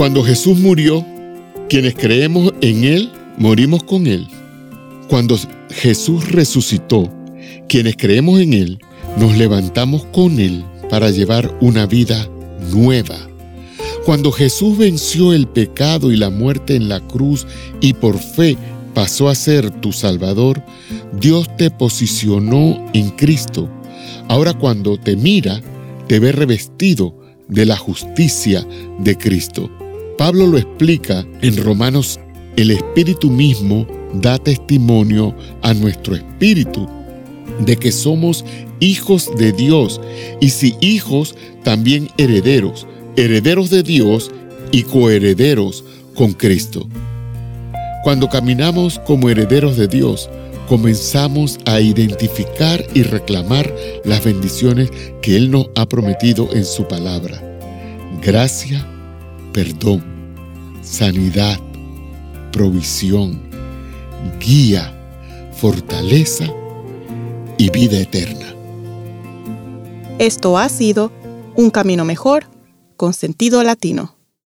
Cuando Jesús murió, quienes creemos en Él, morimos con Él. Cuando Jesús resucitó, quienes creemos en Él, nos levantamos con Él para llevar una vida nueva. Cuando Jesús venció el pecado y la muerte en la cruz y por fe pasó a ser tu Salvador, Dios te posicionó en Cristo. Ahora cuando te mira, te ve revestido de la justicia de Cristo. Pablo lo explica en Romanos, el Espíritu mismo da testimonio a nuestro espíritu de que somos hijos de Dios y si hijos, también herederos, herederos de Dios y coherederos con Cristo. Cuando caminamos como herederos de Dios, comenzamos a identificar y reclamar las bendiciones que Él nos ha prometido en su palabra. Gracia, perdón, sanidad, provisión, guía, fortaleza y vida eterna. Esto ha sido Un Camino Mejor con sentido latino.